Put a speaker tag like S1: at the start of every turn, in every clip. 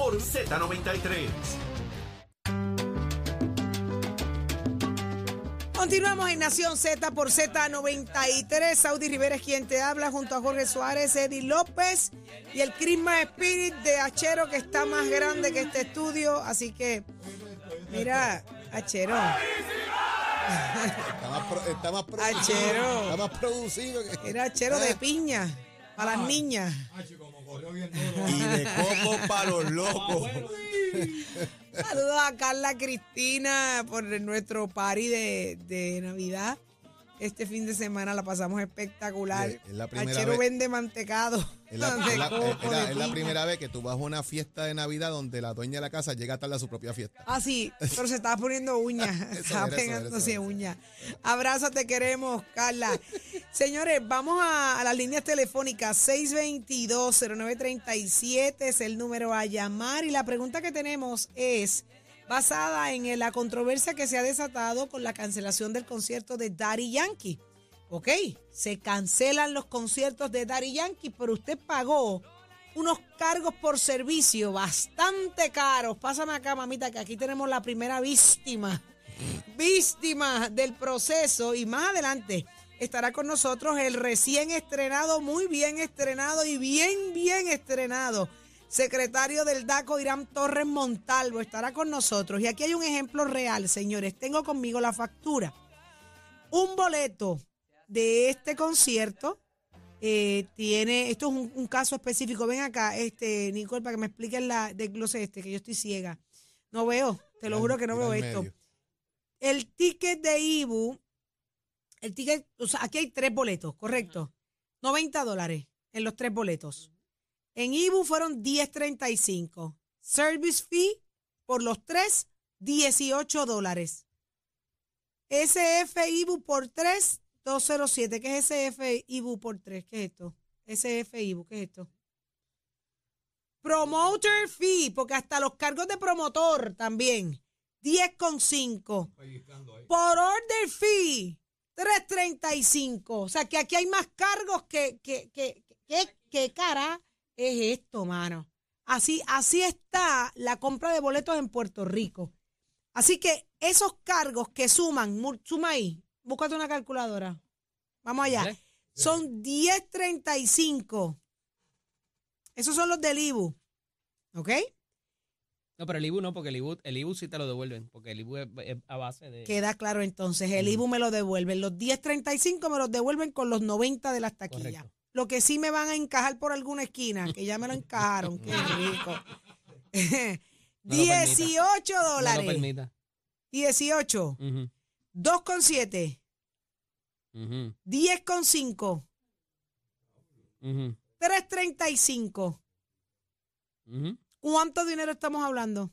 S1: por Z93.
S2: Continuamos en Nación Z por Z93. Saudi Rivera es quien te habla junto a Jorge Suárez, Eddie López y el Christmas Spirit de Achero que está más grande que este estudio. Así que, mira, Achero.
S3: Está más, pro- está más producido.
S2: Achero.
S3: Está más producido. que-
S2: Era Achero de
S3: Ah,
S2: piña para las niñas.
S3: Y de coco para los locos.
S2: Saludos a Carla Cristina por nuestro party de, de Navidad. Este fin de semana la pasamos espectacular.
S3: Es la primera vez-
S2: vende mantecado.
S3: Es la,
S2: de
S3: es la-
S2: coco,
S3: es la-
S2: de
S3: es la
S2: piña.
S3: primera vez que tú vas a una fiesta de Navidad donde la dueña de la casa llega tarde a su propia fiesta.
S2: Ah, sí, pero se estaba poniendo uñas. estaba
S3: era,
S2: pegándose uñas. Abrazo, te queremos, Carla. Señores, vamos a, a las líneas telefónicas. 622-0937 es el número a llamar. Y la pregunta que tenemos es basada en la controversia que se ha desatado con la cancelación del concierto de Daddy Yankee. Ok, se cancelan los conciertos de Daddy Yankee, pero usted pagó unos cargos por servicio bastante caros. Pásame acá, mamita, que aquí tenemos la primera víctima. Víctima del proceso. Y más adelante estará con nosotros el recién estrenado, muy bien estrenado y bien, bien estrenado. Secretario del DACO, Irán Torres Montalvo, estará con nosotros. Y aquí hay un ejemplo real, señores. Tengo conmigo la factura. Un boleto de este concierto eh, tiene, esto es un, un caso específico. Ven acá, este, Nicole, para que me expliquen la desglose este, que yo estoy ciega. No veo, te lo juro que no veo esto.
S3: medio.
S2: El ticket de Ibu, el ticket, o sea, aquí hay tres boletos, correcto. 90 dólares en los tres boletos. En Ibu fueron 10.35. Service fee por los tres, 18 dólares. SF Ibu por 3, 207. ¿Qué es SF Ibu por 3? ¿Qué es esto? SF Ibu, ¿qué es esto? Promoter fee, porque hasta los cargos de promotor también. 10,5. Por order fee, 3.35. O sea que aquí hay más cargos que, que, que, que, que cara es esto, mano. Así, así está la compra de boletos en Puerto Rico. Así que esos cargos que suman, suma ahí, búscate una calculadora. Vamos allá. Son 10.35. Esos son los del IBU. ¿Ok?
S4: No, pero el IBU no, porque el IBU, el IBU sí te lo devuelven, porque el IBU es, es a base de...
S2: Queda claro entonces. El IBU me lo devuelven. Los 10.35 me los devuelven con los 90 de las taquillas.
S4: Correcto.
S2: Lo que sí me van a encajar por alguna esquina, que ya me lo encajaron. Qué rico.
S4: No lo permita.
S2: 18
S4: No lo
S2: dólares.
S4: permita.
S2: 18.
S4: Ujú,
S2: 2,7.
S4: ujú,
S2: 10,5.
S4: ujú,
S2: 3.35.
S4: ujú.
S2: ¿Cuánto dinero estamos hablando?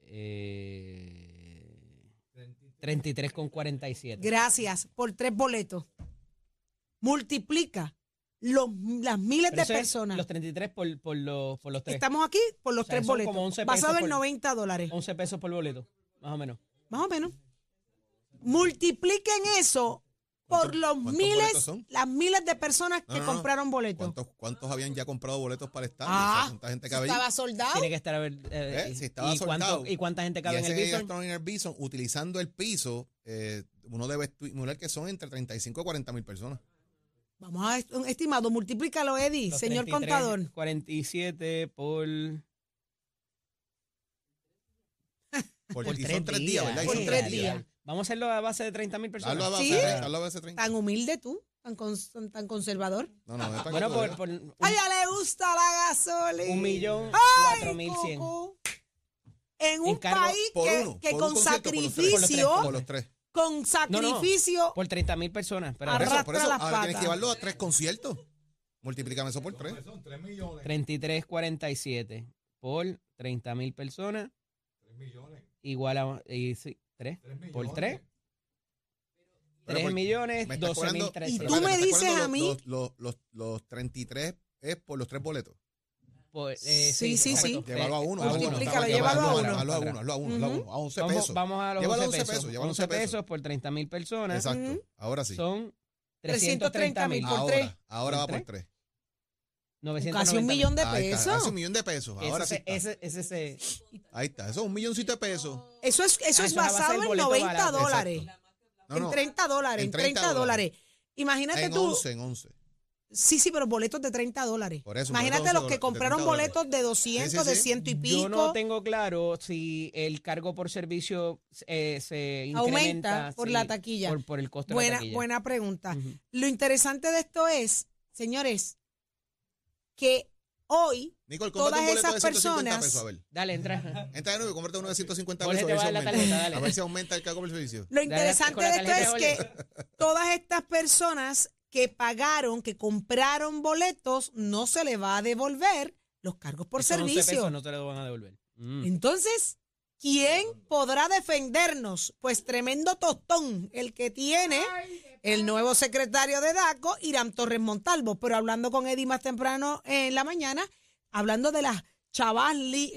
S4: Eh, 33,47.
S2: Gracias por tres boletos. Multiplica los, las miles
S4: Pero
S2: de personas.
S4: Los 33 por, por, los, por los tres.
S2: Estamos aquí por los
S4: O sea,
S2: tres boletos.
S4: como 11
S2: Basado
S4: pesos
S2: en
S4: por-
S2: 90 dólares.
S4: 11 pesos por boleto, más o menos.
S2: Más o menos. Multipliquen eso por
S3: ¿Cuántos-
S2: los miles, las miles de personas
S3: No,
S2: que
S3: no, no.
S2: compraron boletos.
S3: ¿Cuántos, ¿Cuántos habían ya comprado boletos para el estadio?
S2: Ah,
S3: O sea, ¿Cuánta gente?
S2: Estaba soldado.
S4: Tiene que estar a ver. eh,
S3: ¿Eh? Si estaba
S4: y, cuánto-
S3: soldado.
S4: ¿Y cuánta gente
S3: Y
S4: cabe en el Bison?
S3: en el Bison, utilizando el piso, eh, uno debe estimular que son entre 35 y 40 mil personas.
S2: Vamos a est- un estimado, multiplícalo, Eddie,
S4: Los
S2: señor
S4: 33,
S2: contador.
S4: 47 por.
S3: Porque
S4: Por
S3: y
S4: tres
S3: son tres días, ¿verdad?
S2: Por
S3: son
S2: tres días.
S4: Vamos a hacerlo a base de 30 mil personas.
S3: Hazlo a base,
S2: ¿Sí?
S3: de 30, hazlo a base de 30.
S2: Tan humilde tú, tan, cons- tan conservador.
S3: No, no, es para
S4: Bueno, por,
S3: tú
S4: por un,
S2: A ella le gusta la gasolina.
S4: un millón
S2: Ay,
S4: cuatro mil cien.
S2: En un
S4: Encargo
S2: país
S3: por
S2: que,
S3: uno,
S2: que
S3: por
S2: con
S3: un concierto, por los tres,
S2: sacrificio,
S3: veas. Por los tres.
S2: Con
S4: No, no,
S2: sacrificio,
S4: por 30 mil personas. Pero
S3: Por eso,
S2: Arrastra
S3: por eso,
S2: las
S3: ahora tienes que llevarlo a tres conciertos. Multiplícame eso por tres.
S4: 33.47 por 30 mil personas. Igual a. Y, sí, ¿tres? ¿Por tres?
S3: Pero
S4: 3
S3: por-
S4: millones,
S3: me estás
S4: 12 mil
S2: Y
S3: pero
S2: tú me dices a mí-
S3: Los, los, los, los 33 es por los tres boletos.
S2: Sí, sí, sí.
S3: Llévalo a uno.
S4: A uno.
S2: Multiplícalo, llévalo a uno.
S3: Hazlo a uno, a uno, a uno. A 11
S4: Vamos,
S3: pesos.
S4: vamos a los
S3: Llévalo a
S4: 11 pesos.
S3: llévalo a
S4: 11 pesos por 30 mil personas.
S3: Exacto. Ahora sí.
S4: Son
S2: 330
S4: 330 mil.
S2: por tres.
S3: Ahora, ahora va
S4: ¿Por
S3: por tres.
S2: Casi un millón de
S3: está,
S2: pesos.
S3: casi un millón de pesos. Ahora sí
S4: ese,
S3: está.
S4: ese, ese, ese-
S3: Ahí está, eso es un milloncito de pesos.
S2: Eso es, eso
S4: Ah,
S2: es
S4: eso
S2: basado en
S4: boleto
S2: 90
S4: barato,
S2: dólares.
S3: No,
S2: en
S3: no,
S2: 30 dólares, en
S3: en
S2: 30
S3: 30
S2: dólares. Imagínate
S3: en
S2: tú.
S3: 11, en 11.
S2: Sí, sí, pero boletos de 30 dólares.
S3: Por eso,
S2: Imagínate
S3: boletos
S2: los que
S3: 11
S2: compraron boletos de 200,
S3: Sí, sí,
S2: de ciento y pico.
S4: Yo no tengo claro si el cargo por servicio eh, se
S2: Aumenta
S4: incrementa
S2: por
S4: sí,
S2: la taquilla.
S4: Por, por el costo de la
S2: Buena,
S4: taquilla.
S2: buena pregunta. Lo interesante de esto es, señores, que hoy
S3: Nicole,
S2: Todas
S3: un
S2: esas
S3: de 150
S2: personas-
S3: pesos, a ver.
S4: Dale, entra.
S3: Entra de nuevo y cómprate uno de 150
S4: Jorge,
S3: pesos.
S4: te
S3: A ver, si
S4: a dar la
S3: aumenta.
S4: tarjeta, dale.
S3: a ver si aumenta el cargo por servicio.
S2: lo interesante de esto es que todas estas personas que pagaron, que compraron boletos, no se le va a devolver los cargos por
S4: Esos 11
S2: servicio.
S4: pesos no te van a devolver. Mm.
S2: Entonces, ¿quién podrá defendernos? Pues tremendo tostón el que tiene el nuevo secretario de DACO, Irán Torres Montalvo. Pero hablando con Eddie más temprano en la mañana, hablando de las chavas li-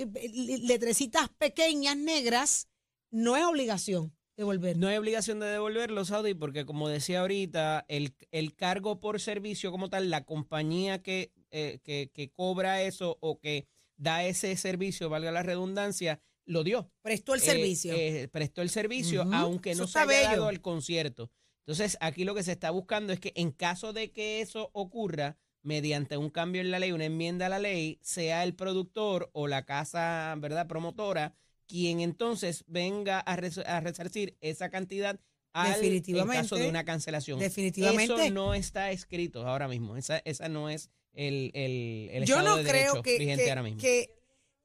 S2: letrecitas pequeñas negras, no es obligación devolver.
S4: No hay obligación de devolverlo, Saudi, porque como decía ahorita, el, el cargo por servicio como tal, la compañía que, eh, que, que cobra eso o que da ese servicio, valga la redundancia, lo dio.
S2: Prestó el
S4: Eh,
S2: servicio.
S4: eh, prestó el servicio, aunque
S2: eso
S4: no se haya dado el concierto. Entonces, aquí lo que se está buscando es que en caso de que eso ocurra, mediante un cambio en la ley, una enmienda a la ley, sea el productor o la casa, ¿verdad?, promotora, quien entonces venga a, res- a resarcir esa cantidad al en
S2: Definitivamente.
S4: caso de una cancelación.
S2: Definitivamente.
S4: Eso no está escrito ahora mismo. Esa, esa no es el, el, el
S2: Yo
S4: estado
S2: no
S4: de
S2: creo que,
S4: vigente
S2: que-
S4: ahora mismo.
S2: que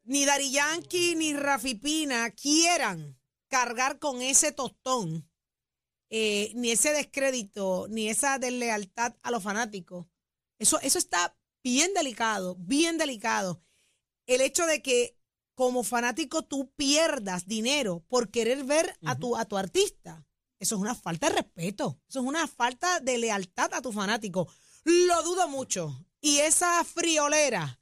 S2: ni Dari Yankee ni Rafi Pina quieran cargar con ese tostón, eh, ni ese descrédito, ni esa deslealtad a los fanáticos. Eso, eso está bien delicado, bien delicado. El hecho de que como fanático tú pierdas dinero por querer ver a, tu, a tu artista, eso es una falta de respeto, eso es una falta de lealtad a tu fanático. Lo dudo mucho. Y esa friolera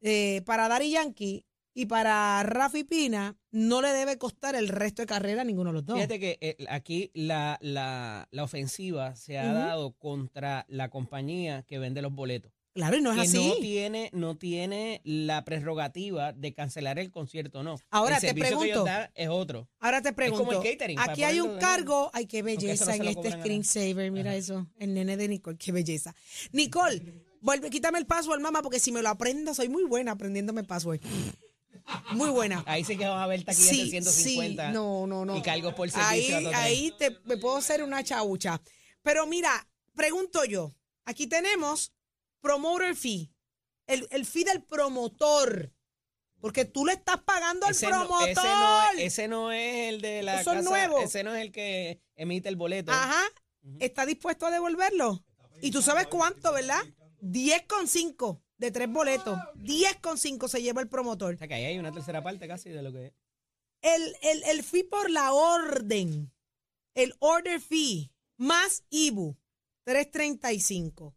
S2: eh, para Dari Yankee y para Rafi Pina no le debe costar el resto de carrera a ninguno de los dos.
S4: Fíjate que eh, aquí la, la, la ofensiva se ha dado contra la compañía que vende los boletos.
S2: Claro, y no es
S4: que
S2: así.
S4: no tiene, no tiene la prerrogativa de cancelar el concierto, no.
S2: Ahora
S4: el
S2: te
S4: servicio que ellos
S2: pregunto.
S4: dan es otro.
S2: Ahora te pregunto,
S4: como el catering,
S2: aquí hay un cargo, ay qué belleza
S4: no
S2: en este screensaver, mira eso, el nene de Nicole, qué belleza. Nicole, vuelve, quítame el password, mamá, porque si me lo aprendo, soy muy buena aprendiéndome password. Muy buena.
S4: Ahí sí que van a ver taquillas
S2: Sí,
S4: de 150
S2: sí, no, no, no.
S4: y cargos por
S2: Ahí,
S4: servicio. a total.
S2: ahí te, me puedo hacer una chaucha. Pero mira, pregunto yo, aquí tenemos promoter fee, el, el fee del promotor, porque tú le estás pagando al
S4: ese
S2: promotor.
S4: No, ese, no, es- ese no es el de la casa,
S2: nuevos.
S4: ese no es el que emite el boleto.
S2: Ajá. ¿está dispuesto a devolverlo? Y tú sabes cuánto, ¿verdad? 10,5 de tres boletos. 10,5 se lleva el promotor.
S4: O sea que ahí hay una tercera parte casi de lo que es.
S2: El, el, el fee por la orden, el order fee, más IBU, 335.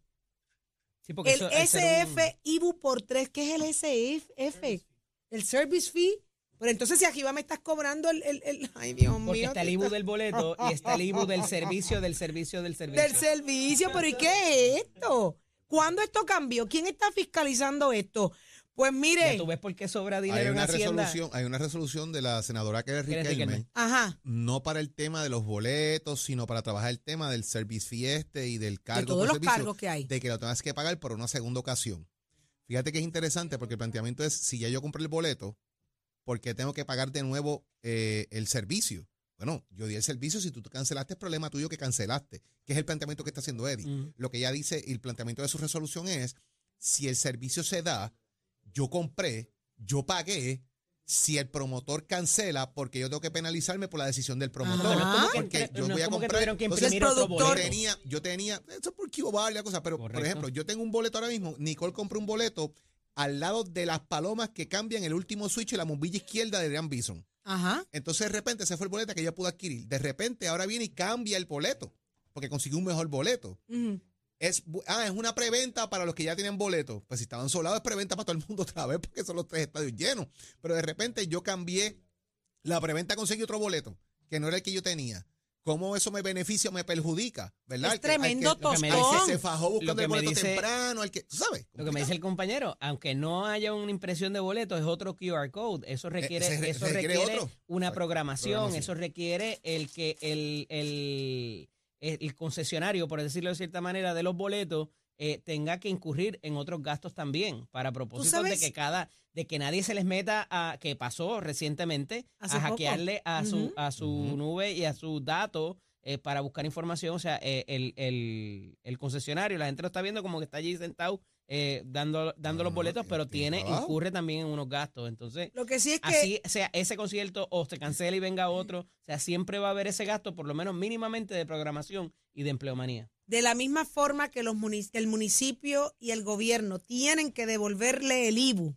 S4: Sí, porque
S2: El
S4: eso, un-
S2: SF IBU por 3, ¿qué es el SF? El service fee. Pero entonces si aquí va me estás cobrando el, el, el- ay Dios mío.
S4: Porque está el
S2: ¿qué
S4: IBU del boleto y está el IBU del servicio, del servicio, del servicio.
S2: del servicio, pero ¿y qué es esto? ¿Cuándo esto cambió? ¿Quién está fiscalizando esto? Pues
S4: Ya
S2: mire,
S4: tú ves por qué sobra
S3: Hay
S4: dinero en
S3: una,
S4: Hacienda.
S3: resolución, hay una resolución de la senadora Riquelme,
S4: Riquelme.
S2: ajá,
S3: no para el tema de los boletos, sino para trabajar el tema del service fieste y del
S2: de
S3: cargo
S2: todos
S3: por
S2: los
S3: servicio,
S2: cargos que hay.
S3: de que lo tengas que pagar por una segunda ocasión. Fíjate que es interesante porque el planteamiento es, si ya yo compré el boleto, ¿por qué tengo que pagar de nuevo eh, el servicio? Bueno, yo di el servicio, si tú te cancelaste, es problema tuyo que cancelaste, que es el planteamiento que está haciendo Eddie.
S4: Mm.
S3: Lo que ella dice y el planteamiento de su resolución es, si el servicio se da, yo compré, yo pagué, si el promotor cancela, porque yo tengo que penalizarme por la decisión del promotor.
S2: Ajá. Es
S4: que
S3: porque yo
S4: no
S3: voy
S4: es
S3: a comprar.
S4: que
S3: Entonces,
S2: productor-
S3: tenía, yo tenía, eso por Cuba la cosa, pero por ejemplo, yo tengo un boleto ahora mismo, Nicole compró un boleto al lado de las palomas que cambian el último switch y la bombilla izquierda de Adrian Bison.
S2: Ajá.
S3: Entonces de repente ese fue el boleto que ella pudo adquirir. De repente ahora viene y cambia el boleto, porque consiguió un mejor boleto. Es, ah, es una preventa para los que ya tienen boleto. Pues si estaban solados es preventa para todo el mundo otra vez porque son los tres estadios llenos. Pero de repente yo cambié la preventa, conseguí otro boleto que no era el que yo tenía. cómo eso me beneficia o me perjudica, ¿verdad?
S2: Es
S3: Al que- al que-
S2: tremendo
S3: al que se fajó buscando
S4: que
S3: el
S4: me
S3: boleto
S4: dice-
S3: temprano, al que, ¿tú sabes?
S4: Lo que me dice el compañero, aunque no haya una impresión de boletos, es otro QR code. Eso requiere,
S3: Eh, se-
S4: eso
S3: se requiere
S4: requiere una programación,
S3: programación.
S4: eso requiere el que el, el, el concesionario, por decirlo de cierta manera, de los boletos eh, tenga que incurrir en otros gastos también, para propósito de que cada, de que nadie se les meta a, que pasó recientemente,
S2: Hace
S4: a
S2: poco.
S4: hackearle a su, a su nube y a sus datos eh, para buscar información. O sea, eh, el, el, el concesionario, la gente lo está viendo como que está allí sentado eh, dando, dando los boletos, pero
S3: tiene trabajo.
S4: incurre también en unos gastos. Entonces,
S2: Lo que sí es que
S4: así sea ese concierto o se cancela y venga otro, o sea, siempre va a haber ese gasto, por lo menos mínimamente de programación y de empleomanía.
S2: de la misma forma que los munic- el municipio y el gobierno tienen que devolverle el IBU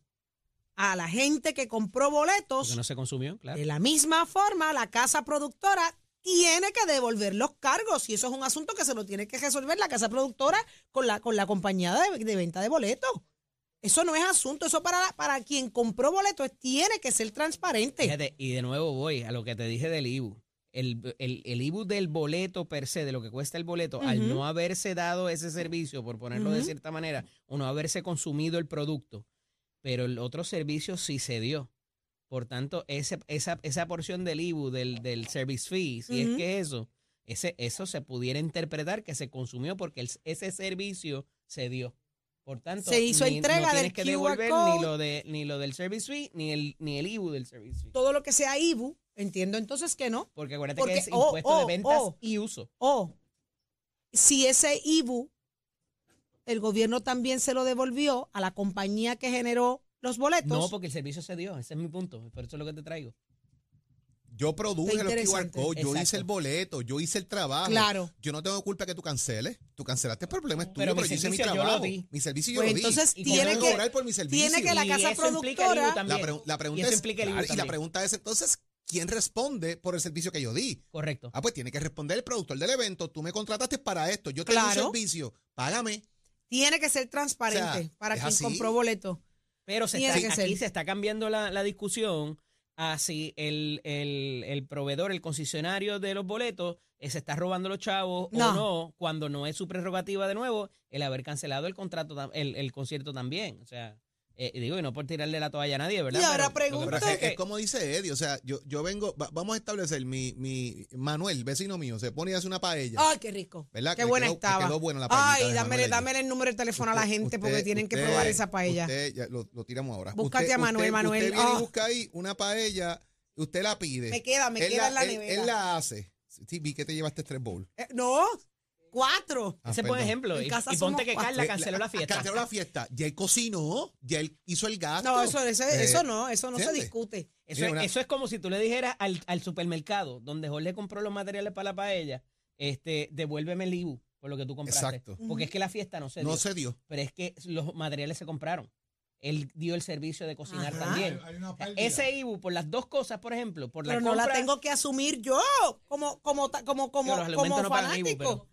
S2: a la gente que compró boletos,
S4: Porque no se consumió, claro.
S2: de la misma forma la casa productora tiene que devolver los cargos y eso es un asunto que se lo tiene que resolver la casa productora con la, con la compañía de, de venta de boletos. Eso no es asunto, eso para, para quien compró boletos tiene que ser transparente.
S4: Fíjate, y de nuevo voy a lo que te dije del IBU. El, el, el IBU del boleto per se, de lo que cuesta el boleto, al no haberse dado ese servicio, por ponerlo de cierta manera, o no haberse consumido el producto, pero el otro servicio sí se dio. Por tanto, ese, esa, esa porción del IBU, del, del service fee, si es que eso, ese, eso se pudiera interpretar que se consumió porque el- ese servicio se dio. Por tanto,
S2: Se hizo
S4: ni-
S2: entrega
S4: no tienes
S2: del
S4: que
S2: QR
S4: devolver
S2: code.
S4: ni lo, de, ni lo del service fee, ni el, ni el IBU del service fee.
S2: Todo lo que sea IBU, entiendo entonces que no.
S4: Porque acuérdate
S2: Porque-
S4: que es
S2: oh,
S4: impuesto
S2: oh,
S4: de ventas
S2: oh.
S4: y uso.
S2: O si ese IBU, el gobierno también se lo devolvió a la compañía que generó los boletos.
S4: No, porque el servicio se dio. Ese es mi punto. Por eso es lo que te traigo.
S3: Yo produje los QR codes, yo hice el boleto, yo hice el trabajo.
S2: Claro.
S3: Yo no tengo culpa que tú canceles. Tú cancelaste, el problema es tuyo,
S4: Pero
S3: yo hice mi
S4: servicio yo lo
S3: trabajo.
S4: di.
S3: Mi servicio yo
S2: Pues
S3: lo di.
S2: entonces tiene que,
S3: cobrar por mi servicio.
S2: tiene que la casa productora.
S3: La, pre- la pregunta
S4: Y
S3: es, claro, y la pregunta es entonces, ¿quién responde por el servicio que yo di?
S4: Correcto.
S3: Ah, pues tiene que responder el productor del evento. Tú me contrataste para esto. Yo te doy
S2: Claro.
S3: un servicio. Págame.
S2: tiene que ser transparente
S3: O sea,
S2: para quien
S3: así.
S2: compró boleto.
S4: Pero se está, aquí
S2: ser.
S4: se está cambiando la, la discusión a si el, el, el proveedor, el concesionario de los boletos, eh, se está robando los chavos
S2: No.
S4: o no, cuando no es su prerrogativa de nuevo el haber cancelado el contrato, el, el concierto también. O sea, eh, digo, y no por tirarle la toalla a nadie, ¿verdad?
S2: Y ahora
S4: Pero pasa
S3: es,
S4: es que-
S3: es como dice Eddie. O sea, yo, yo vengo, va- vamos a establecer mi, mi Manuel, vecino mío, se pone y hace una paella.
S2: Ay, qué rico.
S3: ¿Verdad?
S2: Qué
S3: Que
S2: buena
S3: quedó-
S2: estaba.
S3: quedó buena la
S2: Ay, dámele, dámele el número de teléfono a la
S3: Usted-
S2: gente porque
S3: usted-
S2: tienen que probar esa paella.
S3: Usted, ya lo, lo tiramos ahora.
S2: Búscate
S3: Usted-
S2: a Manuel,
S3: usted-
S2: Manuel.
S3: Usted viene
S2: Ah.
S3: y busca ahí una paella, usted la pide.
S2: Me queda, me
S3: Él
S2: queda en la
S3: él-
S2: nevera.
S3: Él la hace. Sí, vi que te llevaste tres bowls.
S2: Eh, no, cuatro.
S3: Ah,
S4: ese es buen
S3: perdón.
S4: ejemplo.
S2: En
S4: Y,
S2: casa
S4: y ponte
S2: somos
S4: que
S2: cuatro.
S4: Carla canceló la fiesta.
S3: Canceló la fiesta. Ya él cocinó, ya él hizo el gasto.
S2: No, eso, eso,
S3: Eh,
S2: eso no, eso no se
S3: ¿entiendes?
S2: discute.
S4: Eso,
S3: Mira,
S4: es,
S3: una-
S4: eso es como si tú le dijeras al, al supermercado, donde Jorge compró los materiales para la paella, este, devuélveme el IBU por lo que tú compraste.
S3: Exacto.
S4: Porque es que la fiesta no se dio.
S3: No se dio.
S4: Pero es que los materiales se compraron. Él dio el servicio de cocinar
S2: Ajá.
S4: también.
S1: Hay una pérdida.
S4: Ese IBU, por las dos cosas, por ejemplo, por la
S2: Pero no la tengo que asumir yo como, como, ta- como, como,
S4: Digo, los
S2: como
S4: no pagan IBU,
S2: fanático.
S4: pero-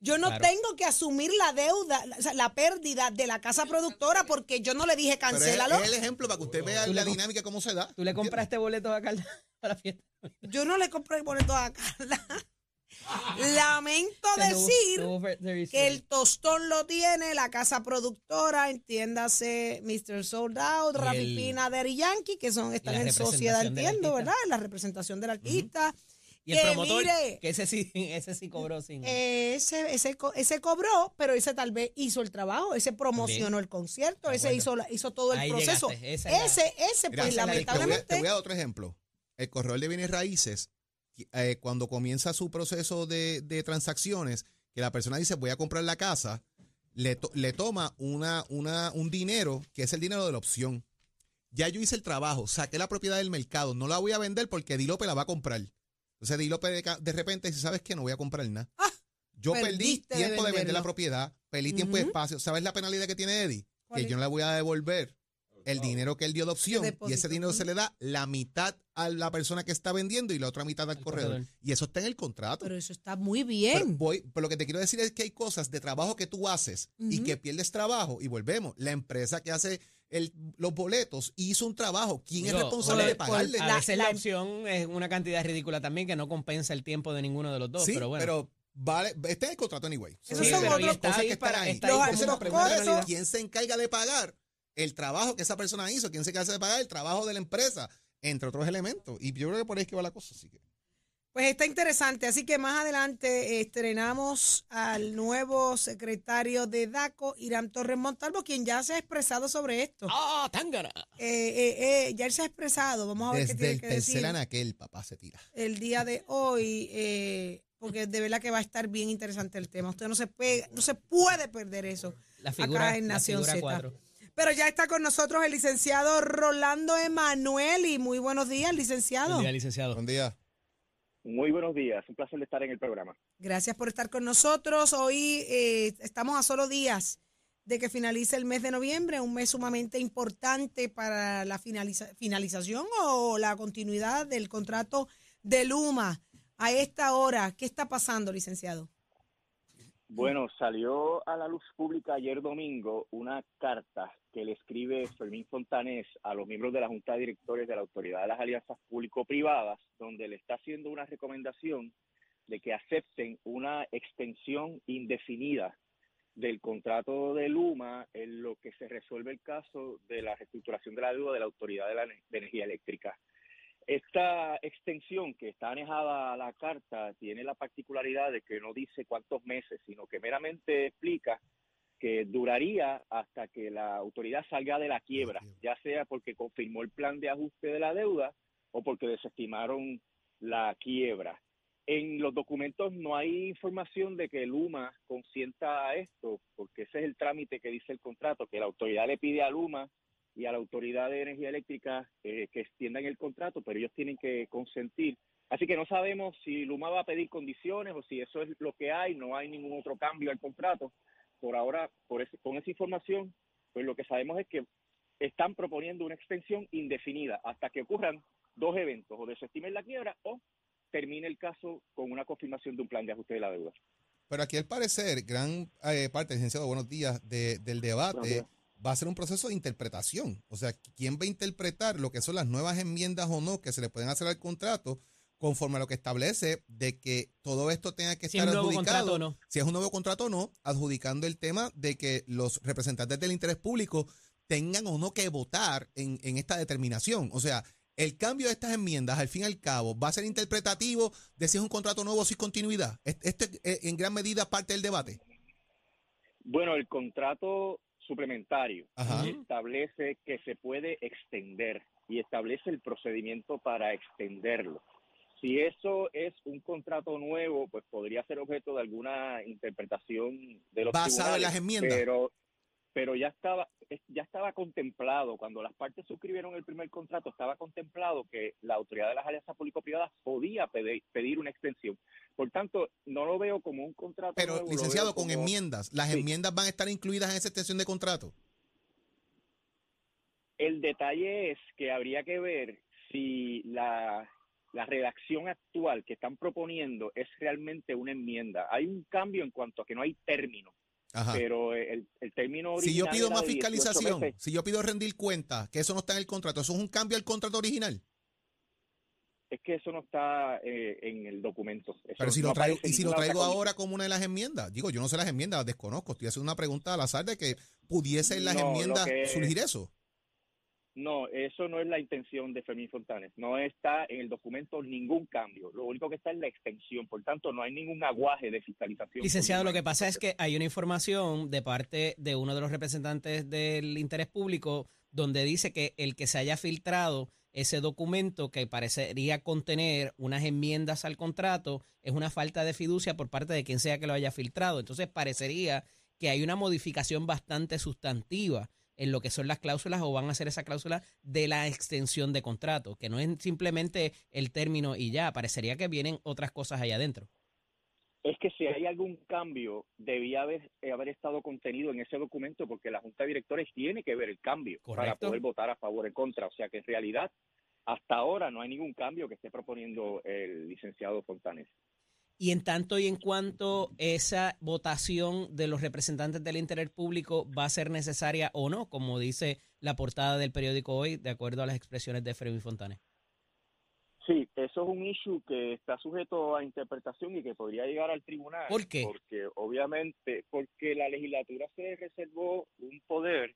S2: Yo no
S4: Claro.
S2: tengo que asumir la deuda, la pérdida de la casa productora porque yo no le dije
S3: Pero es,
S2: cancélalo.
S3: es el ejemplo para que usted vea la dinámica cómo se da.
S4: Tú le compraste boletos a Carla para la fiesta.
S2: Yo no le compré el boleto a Carla. Lamento decir que el tostón lo tiene la casa productora, entiéndase Mr. Sold Out, Rafi Pina, Daddy Yankee, que son están en sociedad, entiendo. ¿verdad? La representación del artista.
S4: Y el
S2: que
S4: promotor,
S2: mire,
S4: que ese sí, ese sí cobró sin...
S2: ese, ese, ese cobró, pero ese tal vez hizo el trabajo, ese promocionó el concierto, ese hizo, hizo todo el
S4: Ahí
S2: proceso.
S4: llegaste,
S2: ese, ese,
S3: Mira,
S2: pues
S4: esa es la
S3: te voy, a,
S2: lamentablemente.
S3: te voy a dar otro ejemplo. El corredor de bienes raíces, eh, cuando comienza su proceso de, de transacciones, que la persona dice voy a comprar la casa, le, to- le toma una, una, un dinero que es el dinero de la opción. Ya yo hice el trabajo, saqué la propiedad del mercado, no la voy a vender porque Dilope la va a comprar. Entonces Dilope de, ca- de repente dice, ¿sabes qué? No voy a comprar nada.
S2: Ah,
S3: yo perdí
S2: de
S3: tiempo de, vender la propiedad, perdí tiempo y espacio. ¿Sabes la penalidad que tiene Eddie?
S2: ¿Cuál
S3: Que
S2: es?
S3: yo no le voy a devolver el dinero que él dio de opción y ese dinero se le da la mitad a la persona que está vendiendo y la otra mitad al
S4: Al
S3: corredor.
S4: corredor.
S3: Y eso está en el contrato.
S2: Pero eso está muy
S3: Pero,
S2: bien.
S3: voy, pero lo que te quiero decir es que hay cosas de trabajo que tú haces y que pierdes trabajo. Y volvemos, la empresa que hace el- los boletos hizo un trabajo. ¿Quién es responsable
S2: por-
S3: de pagarle?
S4: A
S2: La-
S4: veces
S2: la-
S4: la, opción es una cantidad ridícula también que no compensa el tiempo de ninguno de los dos,
S3: sí,
S4: pero bueno.
S3: vale, está en el contrato anyway.
S2: Esos
S4: Sí,
S2: son
S4: pero
S2: otros-
S3: cosas que están ahí.
S4: está
S2: Los- los
S3: pregunta es,
S2: costos-
S3: ¿quién se encarga de pagar el trabajo que esa persona hizo? ¿Quién se encarga de pagar el trabajo de la empresa? Entre otros elementos. Y yo creo que por ahí es que va la cosa. Así que.
S2: Pues está interesante, así que más adelante estrenamos al nuevo secretario de DACO, Irán Torres Montalvo, quien ya se ha expresado sobre esto.
S4: ¡Ah, tángara!
S2: Eh, eh, eh, ya él se ha expresado, vamos a ver qué
S3: Desde
S2: tiene
S3: el
S2: que decir
S3: anaquel, papá se tira.
S2: el día de hoy, eh, porque de verdad que va a estar bien interesante el tema. Usted no se, pega, no se puede perder eso.
S4: La figura,
S2: Acá en
S4: la
S2: Nación
S4: figura
S2: Z.
S4: cuatro.
S2: Pero ya está con nosotros el licenciado Rolando Emanuel y muy buenos días,
S4: Buen
S2: licenciado.
S4: día, licenciado.
S3: Buen día.
S1: Muy buenos días, un placer estar en el programa.
S2: Gracias por estar con nosotros. Hoy eh, estamos a solo días de que finalice el mes de noviembre, un mes sumamente importante para la finaliza- finalización o la continuidad del contrato de Luma. A esta hora, ¿qué está pasando, licenciado?
S1: Bueno, salió a la luz pública ayer domingo una carta que le escribe Fermín Fontanés a los miembros de la Junta de Directores de la Autoridad de las Alianzas Público-Privadas, donde le está haciendo una recomendación de que acepten una extensión indefinida del contrato de Luma en lo que se resuelve el caso de la reestructuración de la deuda de la Autoridad de, la, de Energía Eléctrica. Esta extensión que está anejada a la carta tiene la particularidad de que no dice cuántos meses, sino que meramente explica que duraría hasta que la autoridad salga de la quiebra, ya sea porque confirmó el plan de ajuste de la deuda o porque desestimaron la quiebra. En los documentos no hay información de que Luma consienta a esto, porque ese es el trámite que dice el contrato, que la autoridad le pide a Luma y a la Autoridad de Energía Eléctrica eh, que extiendan el contrato, pero ellos tienen que consentir. Así que no sabemos si Luma va a pedir condiciones o si eso es lo que hay, no hay ningún otro cambio al contrato. Por ahora, por ese- con esa información, pues lo que sabemos es que están proponiendo una extensión indefinida hasta que ocurran dos eventos, o desestimen la quiebra o termine el caso con una confirmación de un plan de ajuste de la deuda.
S3: Pero aquí al parecer, gran eh, parte, licenciado, buenos días, de- del debate
S1: días.
S3: Va a ser un proceso de interpretación. O sea, ¿quién va a interpretar lo que son las nuevas enmiendas o no que se le pueden hacer al contrato conforme a lo que establece de que todo esto tenga que
S4: Si
S3: estar
S4: es un nuevo
S3: adjudicado?
S4: contrato o no.
S3: Si es un nuevo contrato o no, adjudicando el tema de que los representantes del interés público tengan o no que votar en, en esta determinación. O sea, el cambio de estas enmiendas, al fin y al cabo, va a ser interpretativo de si es un contrato nuevo o si es continuidad. ¿Est- ¿Esto es eh, en gran medida parte del debate?
S1: Bueno, el contrato suplementario
S3: Ajá.
S1: establece que se puede extender y establece el procedimiento para extenderlo. Si eso es un contrato nuevo, pues podría ser objeto de alguna interpretación de los
S3: Basado en
S1: tribunales,
S3: las enmiendas.
S1: Pero, pero ya estaba ya estaba contemplado cuando las partes suscribieron el primer contrato estaba contemplado que la autoridad de las alianzas público-privadas podía pedir, pedir una extensión. Por tanto, no lo veo como un contrato
S3: Pero,
S1: nuevo,
S3: licenciado, con enmiendas, ¿las
S1: Sí.
S3: enmiendas van a estar incluidas en esa extensión de contrato?
S1: El detalle es que habría que ver si la, la redacción actual que están proponiendo es realmente una enmienda. Hay un cambio en cuanto a que no hay término,
S3: Ajá.
S1: pero el, el término original
S3: Si yo pido más
S1: de 18
S3: fiscalización,
S1: meses.
S3: si yo pido rendir cuentas, que eso no está en el contrato, ¿eso es un cambio al contrato original?
S1: Es que eso no está eh, en el documento. Eso
S3: Pero si
S1: no
S3: lo traigo, y si lo traigo ahora como una de las enmiendas, digo, yo no sé las enmiendas, las desconozco, estoy haciendo una pregunta al azar de que pudiese en las
S1: No,
S3: enmiendas
S1: que-
S3: surgir eso.
S1: No, eso no es la intención de Fermín Fontanes. No está en el documento ningún cambio. Lo único que está es la extensión. Por tanto, no hay ningún aguaje de fiscalización.
S4: Licenciado, lo que pasa es que hay una información de parte de uno de los representantes del interés público donde dice que el que se haya filtrado ese documento que parecería contener unas enmiendas al contrato es una falta de fiducia por parte de quien sea que lo haya filtrado. Entonces parecería que hay una modificación bastante sustantiva en lo que son las cláusulas o van a ser esa cláusula de la extensión de contrato, que no es simplemente el término y ya, parecería que vienen otras cosas allá adentro.
S1: es que si hay algún cambio, debía haber, haber estado contenido en ese documento porque la Junta de Directores tiene que ver el cambio para poder votar a favor o en contra. O sea que en realidad, hasta ahora no hay ningún cambio que esté proponiendo el licenciado Fontanes.
S4: Y en tanto y en cuanto esa votación de los representantes del interés público va a ser necesaria o no, como dice la portada del periódico hoy, de acuerdo a las expresiones de Fermi Fontanes.
S1: Sí, eso es un issue que está sujeto a interpretación y que podría llegar al tribunal.
S4: ¿Por qué?
S1: Porque obviamente, porque la legislatura se reservó un poder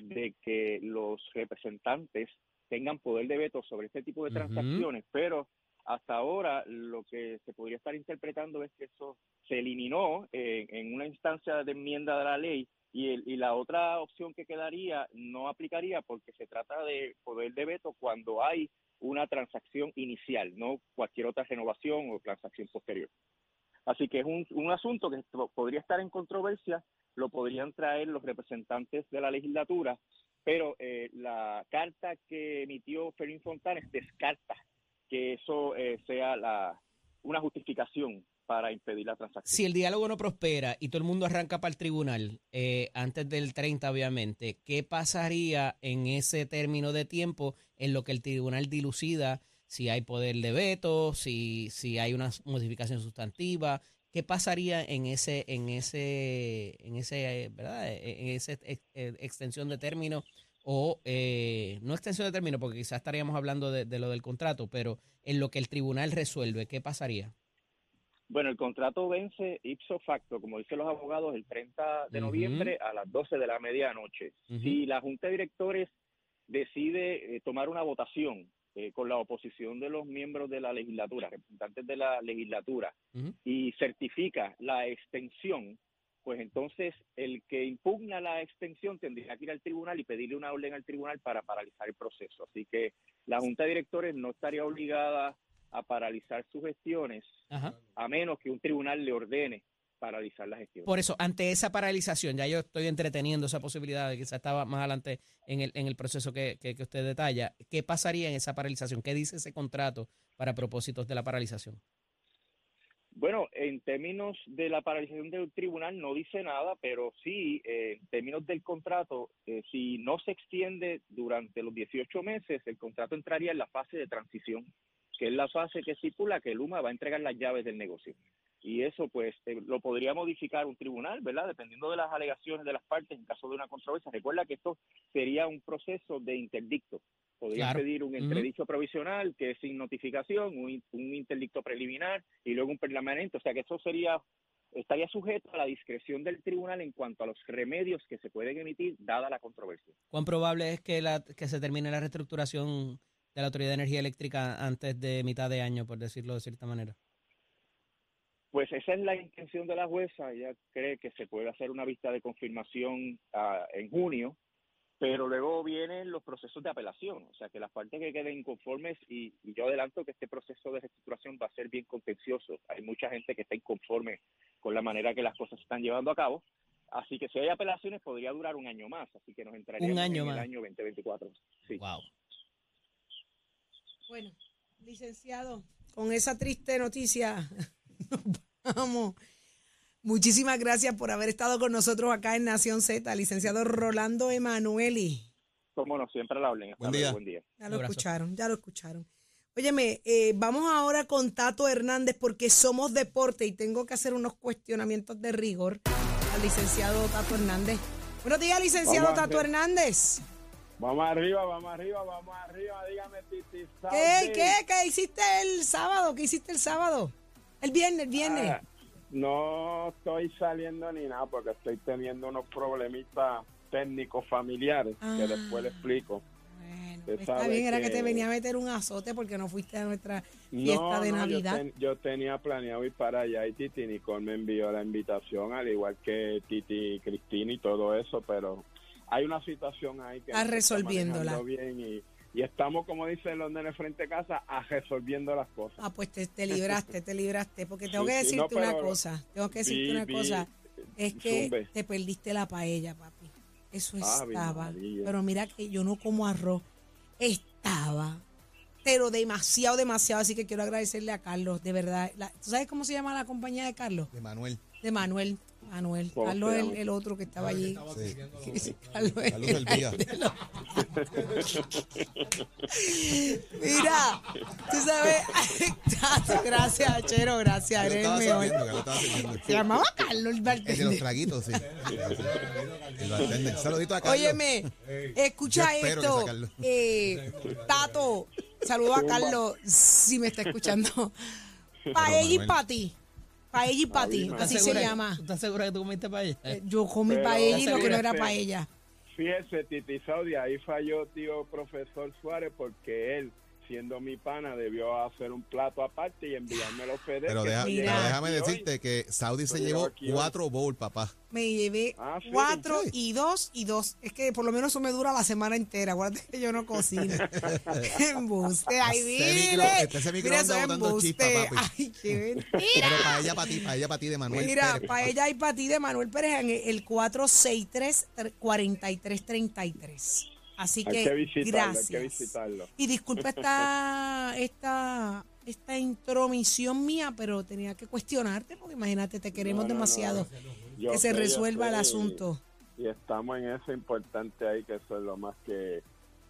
S1: de que los representantes tengan poder de veto sobre este tipo de transacciones, pero hasta ahora lo que se podría estar interpretando es que eso se eliminó eh, en una instancia de enmienda de la ley y, la otra opción que quedaría no aplicaría porque se trata de poder de veto cuando hay una transacción inicial, no cualquier otra renovación o transacción posterior. Así que es un, un asunto que podría estar en controversia, lo podrían traer los representantes de la legislatura, pero eh, la carta que emitió Fermín Fontanes descarta que eso eh, sea la, una justificación para impedir la transacción.
S4: Si el diálogo no prospera y todo el mundo arranca para el tribunal, eh, antes del 30 obviamente, ¿qué pasaría en ese término de tiempo en lo que el tribunal dilucida si hay poder de veto, si, si hay una modificación sustantiva? ¿Qué pasaría en ese, en ese, en ese, eh, ¿verdad? En esa extensión de término o eh, no extensión de término, porque quizás estaríamos hablando de, de lo del contrato, pero en lo que el tribunal resuelve, ¿qué pasaría?
S1: Bueno, el contrato vence ipso facto, como dicen los abogados, el 30 de noviembre a las 12 de la medianoche.
S4: Ujú.
S1: Si la Junta de Directores decide eh, tomar una votación eh, con la oposición de los miembros de la legislatura, representantes de la legislatura, y certifica la extensión, pues entonces el que impugna la extensión tendría que ir al tribunal y pedirle una orden al tribunal para paralizar el proceso. Así que la Junta de Directores no estaría obligada a paralizar sus gestiones
S4: Ajá.
S1: a menos que un tribunal le ordene paralizar la gestión.
S4: Por eso, ante esa paralización, ya yo estoy entreteniendo esa posibilidad de que quizá estaba más adelante en el, en el proceso que, que- que usted detalla. ¿Qué pasaría en esa paralización? ¿Qué dice ese contrato para propósitos de la paralización?
S1: Bueno, en términos de la paralización del tribunal no dice nada, pero sí, eh, en términos del contrato, eh, si no se extiende durante los 18 meses, el contrato entraría en la fase de transición, que es la fase que estipula que Luma va a entregar las llaves del negocio. Y eso, pues, eh, lo podría modificar un tribunal, ¿verdad? Dependiendo de las alegaciones de las partes en caso de una controversia. Recuerda que esto sería un proceso de interdicto. Podrían
S4: Claro.
S1: pedir un entredicho provisional, que es sin notificación, un, un interdicto preliminar y luego un permanente. O sea que eso sería estaría sujeto a la discreción del tribunal en cuanto a los remedios que se pueden emitir dada la controversia.
S4: ¿Cuán probable es que, la, que se termine la reestructuración de la Autoridad de Energía Eléctrica antes de mitad de año, por decirlo de cierta manera?
S1: Pues esa es la intención de la jueza. Ella cree que se puede hacer una vista de confirmación ah, en junio, pero luego vienen los procesos de apelación. O sea, que las partes que queden inconformes, y, y yo adelanto que este proceso de reestructuración va a ser bien contencioso. Hay mucha gente que está inconforme con la manera que las cosas se están llevando a cabo. Así que si hay apelaciones podría durar un año más, así que nos entraríamos
S4: Un año
S1: en
S4: más.
S1: el año 2024. Sí.
S4: Wow.
S2: Bueno, licenciado, con esa triste noticia, nos vamos. Muchísimas gracias por haber estado con nosotros acá en Nación Z, licenciado Rolando Emanueli.
S1: Como no, siempre a la orden. Hasta
S3: Buen día.
S1: Buen día.
S2: Ya lo escucharon, ya lo escucharon. Óyeme, eh, vamos ahora con Tato Hernández porque somos deporte y tengo que hacer unos cuestionamientos de rigor al licenciado Tato Hernández. Buenos días, licenciado
S5: Vamos
S2: Tato. Hernández.
S5: Vamos arriba, vamos arriba, vamos arriba. Dígame, Titi.
S2: ¿Qué, qué, qué hiciste el sábado? ¿Qué hiciste el sábado? El viernes, el viernes.
S5: Ah, no estoy saliendo ni nada porque estoy teniendo unos problemitas técnicos familiares
S2: Ah.
S5: que después le explico.
S2: Bueno, pues está bien, era que... te venía a meter un azote porque no fuiste a nuestra fiesta
S5: No,
S2: de
S5: no,
S2: Navidad.
S5: Yo, ten- yo tenía planeado ir para allá y Titi Nicole me envió la invitación, al igual que Titi Cristina y todo eso, pero hay una situación ahí que
S2: Está resolviéndola.
S5: bien y, y estamos, como dicen los nenes frente a casa, a resolviendo las cosas.
S2: Ah, pues te, te libraste, te libraste, porque tengo
S5: Sí,
S2: que
S5: sí,
S2: decirte
S5: no,
S2: una cosa, tengo que decirte
S5: vi-
S2: una
S5: vi-
S2: cosa, es que
S5: zumbe.
S2: te perdiste la paella, papi. Eso estaba, pero mira que yo no como arroz, estaba pero demasiado, demasiado. Así que quiero agradecerle a Carlos, de verdad. La- ¿Tú sabes cómo se llama la compañía de Carlos?
S3: De Manuel.
S2: De Manuel. Manuel.
S5: ¿Cómo
S2: Carlos el, el otro que estaba allí.
S3: Sí.
S2: Sí, Carlos es
S3: Carlos
S2: el-
S3: Elvía.
S2: Mira, tú sabes. Tato, gracias, Chero, gracias. Eres el mejor. Se llamaba Carlos el
S3: El de los
S2: bartender.
S3: traguitos, sí. El bartender. Saludito a Carlos.
S2: Óyeme, escucha esto.
S3: sacarlo.
S2: Eh, Tato, saludo a Carlos si me está escuchando. Para ella y para ti. Para ella y para ti.
S5: ¿Estás
S2: Así se llama.
S4: ¿Tú ¿Estás segura que tú comiste para allá?
S2: Eh, Yo comí
S5: Pero-
S2: para ella y lo que no era para ella.
S5: Fíjese, Titi Saudi, ahí falló tío profesor Suárez porque él, siendo mi pana, debió hacer un plato aparte y enviarme los FedEx.
S3: Pero, deja- pero déjame
S5: hoy.
S3: decirte que Saudi se llevó cuatro bowls, papá.
S2: Me llevé
S5: Ah, sí.
S2: cuatro
S3: Sí.
S2: y dos y dos. Es que por lo menos eso me dura la semana entera. Acuérdate que yo no cocino. embuste. Ay,
S3: Este micro-
S2: mire.
S3: este ese
S2: Mira,
S3: microondas
S2: eso es
S3: botando chispa,
S2: embuste.
S3: papi.
S2: Ay, qué mentira.
S3: Pero para ella, para ti, para ella, para ti, de Manuel.
S2: Mira,
S3: Pérez.
S2: para ella y para ti de Manuel Pérez en el 463-4333. Así
S5: Hay
S2: que,
S5: que visitarlo,
S2: gracias.
S5: hay que visitarlo.
S2: Y disculpa esta, esta, esta intromisión mía, pero tenía que cuestionarte porque imagínate, te queremos
S5: No, no, no.
S2: demasiado. Que se
S5: sé,
S2: resuelva el asunto.
S5: Y, y estamos en eso importante ahí, que eso es lo más que,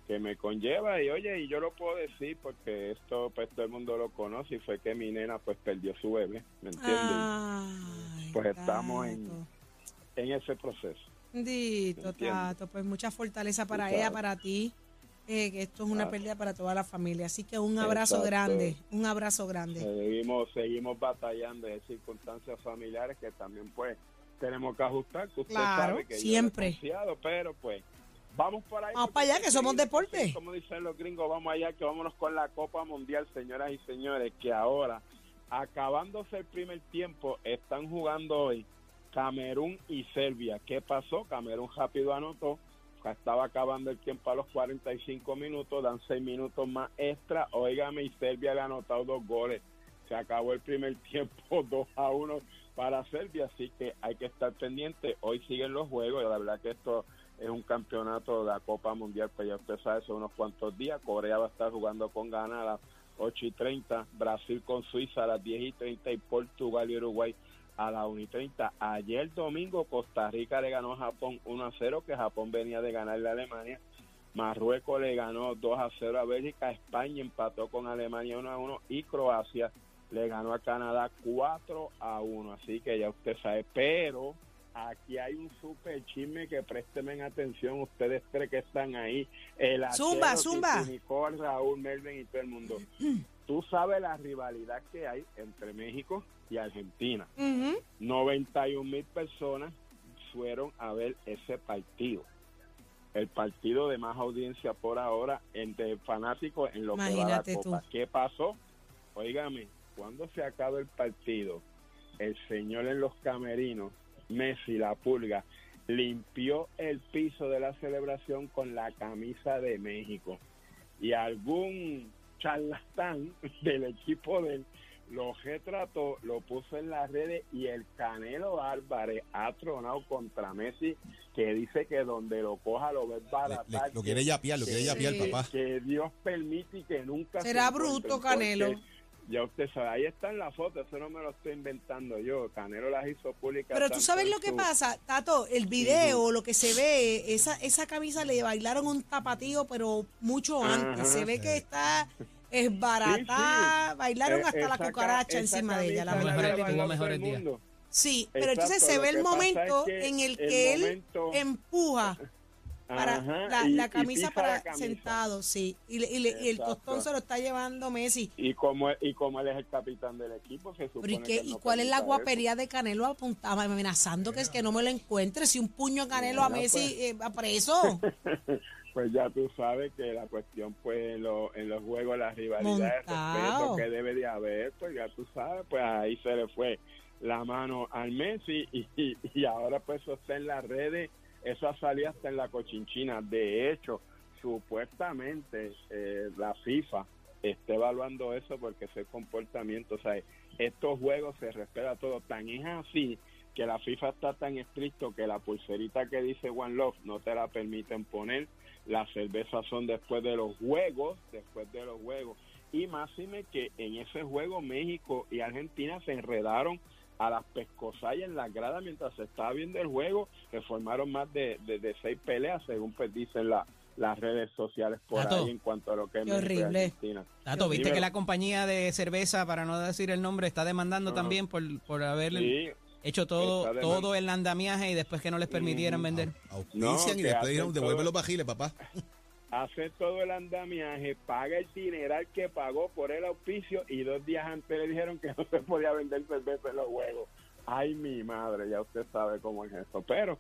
S5: que me conlleva. Y oye, y yo lo puedo decir porque esto, pues todo el mundo lo conoce y fue que mi nena, pues perdió su bebé, ¿me entiendes?
S2: Ay,
S5: Pues estamos en-. En ese proceso.
S2: Bendito. Tato. Pues mucha fortaleza para ella, para ti. eh, que esto es una
S5: Ah.
S2: pérdida para toda la familia. Así que un abrazo
S5: Exacto.
S2: grande, un abrazo grande.
S5: Seguimos, seguimos batallando en circunstancias familiares que también pues tenemos que ajustar, que usted
S2: Claro,
S5: sabe que yo
S2: siempre.
S5: confiado, pero pues vamos por ahí.
S2: Vamos para allá, que somos deporte.
S5: Como dicen los gringos, vamos allá, que vámonos con la Copa Mundial, señoras y señores, que ahora, acabándose el primer tiempo, están jugando hoy Camerún y Serbia. ¿Qué pasó? Camerún rápido anotó, estaba acabando el tiempo a los 45 minutos, dan 6 minutos más extra, óigame, y Serbia le ha anotado dos goles. Se acabó el primer tiempo 2 a 1 para Serbia, así que hay que estar pendiente. Hoy siguen los juegos, y la verdad que esto es un campeonato de la Copa Mundial, pues ya sabe, son unos cuantos días. Corea va a estar jugando con Ghana a las 8 y 30, Brasil con Suiza a las 10 y 30 y Portugal y Uruguay a las 1 y 30. Ayer domingo Costa Rica le ganó a Japón 1 a 0, que Japón venía de ganarle a Alemania. Marruecos le ganó 2 a 0 a Bélgica, España empató con Alemania 1 a 1 y Croacia le ganó a Canadá 4 a 1. Así que ya usted sabe, pero aquí hay un super chisme que présteme atención ustedes tres que están ahí. El
S2: Zumba, zumba.
S5: Nicole, Raúl, Melvin y todo el mundo. Tú sabes la rivalidad que hay entre México y Argentina.
S2: Ujú.
S5: 91 mil personas fueron a ver ese partido. El partido de más audiencia por ahora entre fanáticos en lo que va la Copa.
S2: tú.
S5: ¿Qué pasó? Óigame, cuando se acaba el partido, el señor en los camerinos, Messi, la pulga, limpió el piso de la celebración con la camisa de México. Y algún charlatán del equipo de él lo retrató, lo puso en las redes y el Canelo Álvarez ha tronado contra Messi que dice que donde lo coja lo ves baratar.
S3: le- lo quiere yapear, lo quiere yapear,
S2: Sí.
S3: papá.
S5: Que Dios permite y que nunca se
S2: Será bruto, Canelo.
S5: Ya usted sabe, ahí está en la foto, eso no me lo estoy inventando yo. Canelo las hizo públicas.
S2: Pero tú sabes lo que pasa, Tato, el video, lo que se ve, esa, esa camisa le bailaron un tapatío, pero mucho antes.
S5: Ajá.
S2: Se ve que está esbaratada, bailaron
S5: Eh,
S2: hasta la cucaracha encima de ella. La
S4: Tuvo mejores días.
S2: Sí, pero entonces se ve el momento
S5: es que
S2: en el
S5: el
S2: que él
S5: momento-
S2: empuja para
S5: Ajá,
S2: la,
S5: y-
S2: la
S5: y
S2: camisa para
S5: la camisa.
S2: sentado, sí. Y, le- y le- y el tostón se lo está llevando Messi.
S5: Y como, y como él es el capitán del equipo, se supone
S2: ¿y, qué-
S5: que
S2: y
S5: no
S2: cuál es la
S5: eso.
S2: guapería de Canelo apuntaba, amenazando que es que no me lo encuentre? Si un puño a Canelo a Messi
S5: pues.
S2: eh, va preso.
S5: Pues ya tú sabes que la cuestión, pues en, lo- en los juegos, la rivalidad, el
S2: Montao.
S5: respeto que debe de haber, pues ya tú sabes, pues ahí se le fue la mano al Messi y, y, y ahora pues eso está en las redes, eso ha salido hasta en la cochinchina. De hecho, supuestamente eh, la FIFA está evaluando eso porque es el comportamiento, o sea, estos juegos se respeta todo, tan es así que la FIFA está tan estricto que la pulserita que dice One Love no te la permiten poner, las cervezas son después de los juegos, después de los juegos. Y máxime que en ese juego México y Argentina se enredaron a las pescosayas en la grada mientras se estaba viendo el juego, que formaron más de, de, de seis peleas, según pues dicen la, las redes sociales por
S4: Tato.
S5: ahí en cuanto a lo que es
S2: Qué
S5: México y
S2: horrible.
S5: Argentina.
S4: Tato, viste
S5: Dímelo.
S4: que la compañía de cerveza, para no decir el nombre, está demandando también por, por haber
S5: Sí,
S4: hecho todo, todo el andamiaje y después que no les permitieran
S5: Mm,
S4: vender.
S3: Auspician
S5: No,
S3: y después dijeron, devuelve los bajiles, papá.
S5: hace todo el andamiaje, paga el dineral que pagó por el auspicio y dos días antes le dijeron que no se podía vender cerveza en los juegos. Ay, mi madre, ya usted sabe cómo es eso. Pero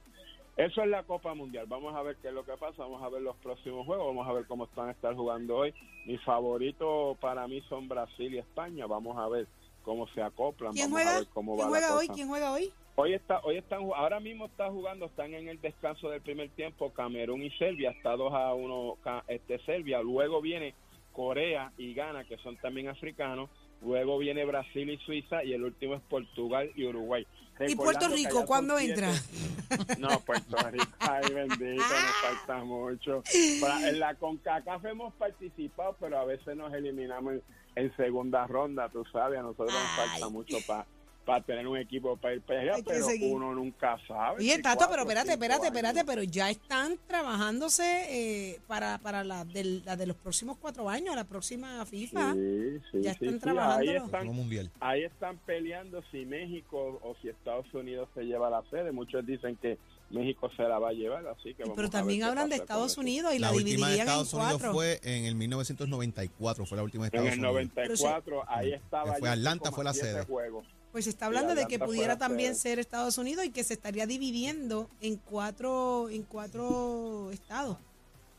S5: eso es la Copa Mundial. Vamos a ver qué es lo que pasa. Vamos a ver los próximos juegos. Vamos a ver cómo están a estar jugando hoy. Mis favoritos para mí son Brasil y España. Vamos a ver cómo se acoplan.
S2: ¿Quién
S5: Vamos a ver cómo
S2: ¿Quién
S5: va
S2: juega
S5: la
S2: hoy? ¿Quién juega hoy?
S5: Hoy está, hoy están, ahora mismo está jugando, están en el descanso del primer tiempo Camerún y Serbia, está 2 a 1 ca- este Serbia, luego viene Corea y Ghana, que son también africanos, luego viene Brasil y Suiza y el último es Portugal y Uruguay.
S2: ¿Y Puerto Rico cuándo entra?
S5: No, Puerto Rico, ay bendito, nos falta mucho. Para- en la CONCACAF hemos participado, pero a veces nos eliminamos en, en segunda ronda, tú sabes, a nosotros nos falta mucho para para tener un equipo para ir para allá, pero
S2: seguir.
S5: uno nunca sabe.
S2: Oye,
S5: si
S2: Tato, pero espérate, espérate, espérate, pero ya están trabajándose eh, para, para la, del- la de los próximos cuatro años, la próxima FIFA.
S5: Sí, sí,
S2: Ya
S5: sí,
S2: están
S5: sí,
S2: trabajándolo.
S5: Ahí están,
S3: mundial.
S5: ahí están peleando si México o si Estados Unidos se lleva la sede. Muchos dicen que México se la va a llevar, así que vamos
S2: Pero
S5: a ver
S2: también
S5: qué
S2: hablan de Estados. Unidos y la,
S3: La última de
S2: dividirían en
S3: Estados Unidos
S2: cuatro.
S3: fue en el 1994, fue la última de
S5: En
S3: Estados
S5: el
S3: Unidos.
S5: 94, ahí estaba.
S3: Fue
S5: ya
S3: Atlanta, fue la sede.
S5: juegos.
S2: Pues se está hablando de que pudiera también ser Estados Unidos y que se estaría dividiendo en cuatro, en cuatro estados.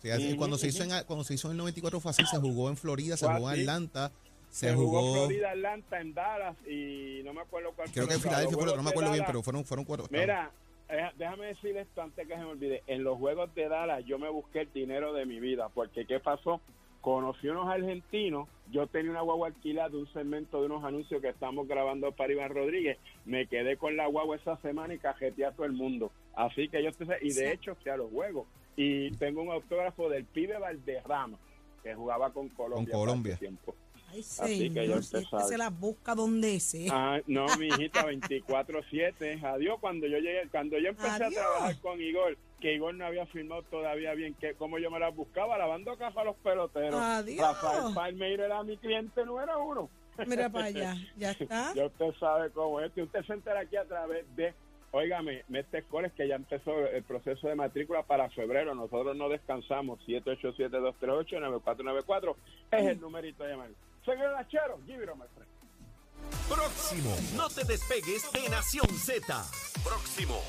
S3: Sí, así- cuando, se hizo en, cuando se hizo en el 94 fue así, se jugó en Florida, se jugó en. Atlanta, se,
S5: Se jugó
S3: jugó,
S5: Florida, Atlanta, en Dallas y no me acuerdo cuál
S3: creo
S5: fue
S3: que en. Filadelfia fue no me acuerdo bien, pero fueron, fueron cuatro.
S5: Mira, eh, déjame decir esto antes que se me olvide. En los juegos de Dallas yo me busqué el dinero de mi vida, porque ¿qué pasó? Conocí unos argentinos, yo tenía una guagua alquilada de un segmento de unos anuncios que estamos grabando para Iván Rodríguez, me quedé con la guagua esa semana y cajeteé a todo el mundo. Así que yo, te- y de hecho fui a los juegos. Y tengo un autógrafo del pibe Valderrama, que jugaba con Colombia. para
S3: Colombia.
S5: tiempo.
S2: Ay,
S5: Así que
S2: si este se las busca donde sea.
S5: Ah, no, mi hijita, 24-7. Adiós, cuando yo llegué, cuando yo empecé
S2: Adiós.
S5: a trabajar con Igor, que Igor no había firmado todavía bien que como yo me las buscaba, lavando caja a los peloteros.
S2: Adiós.
S5: Rafael Palmeiro era mi cliente número uno.
S2: Mira para allá, ya está.
S5: Ya usted sabe cómo es. Y usted se entera aquí a través de, óigame, Mestre Cores, que ya empezó el proceso de matrícula para febrero. Nosotros no descansamos. 787-238-9494 es el numerito de llamar. Señor Lachero, give it on, my friend.
S6: Próximo. No te despegues de Nación Z. Próximo.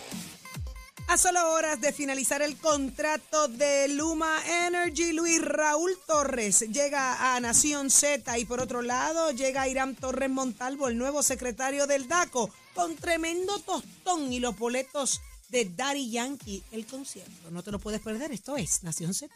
S2: A solo horas de finalizar el contrato de Luma Energy, Luis Raúl Torres llega a Nación Z y por otro lado llega Irán Torres Montalvo, el nuevo secretario del DACO, con tremendo tostón y los boletos de Daddy Yankee, el concierto. No te lo puedes perder, esto es Nación Z.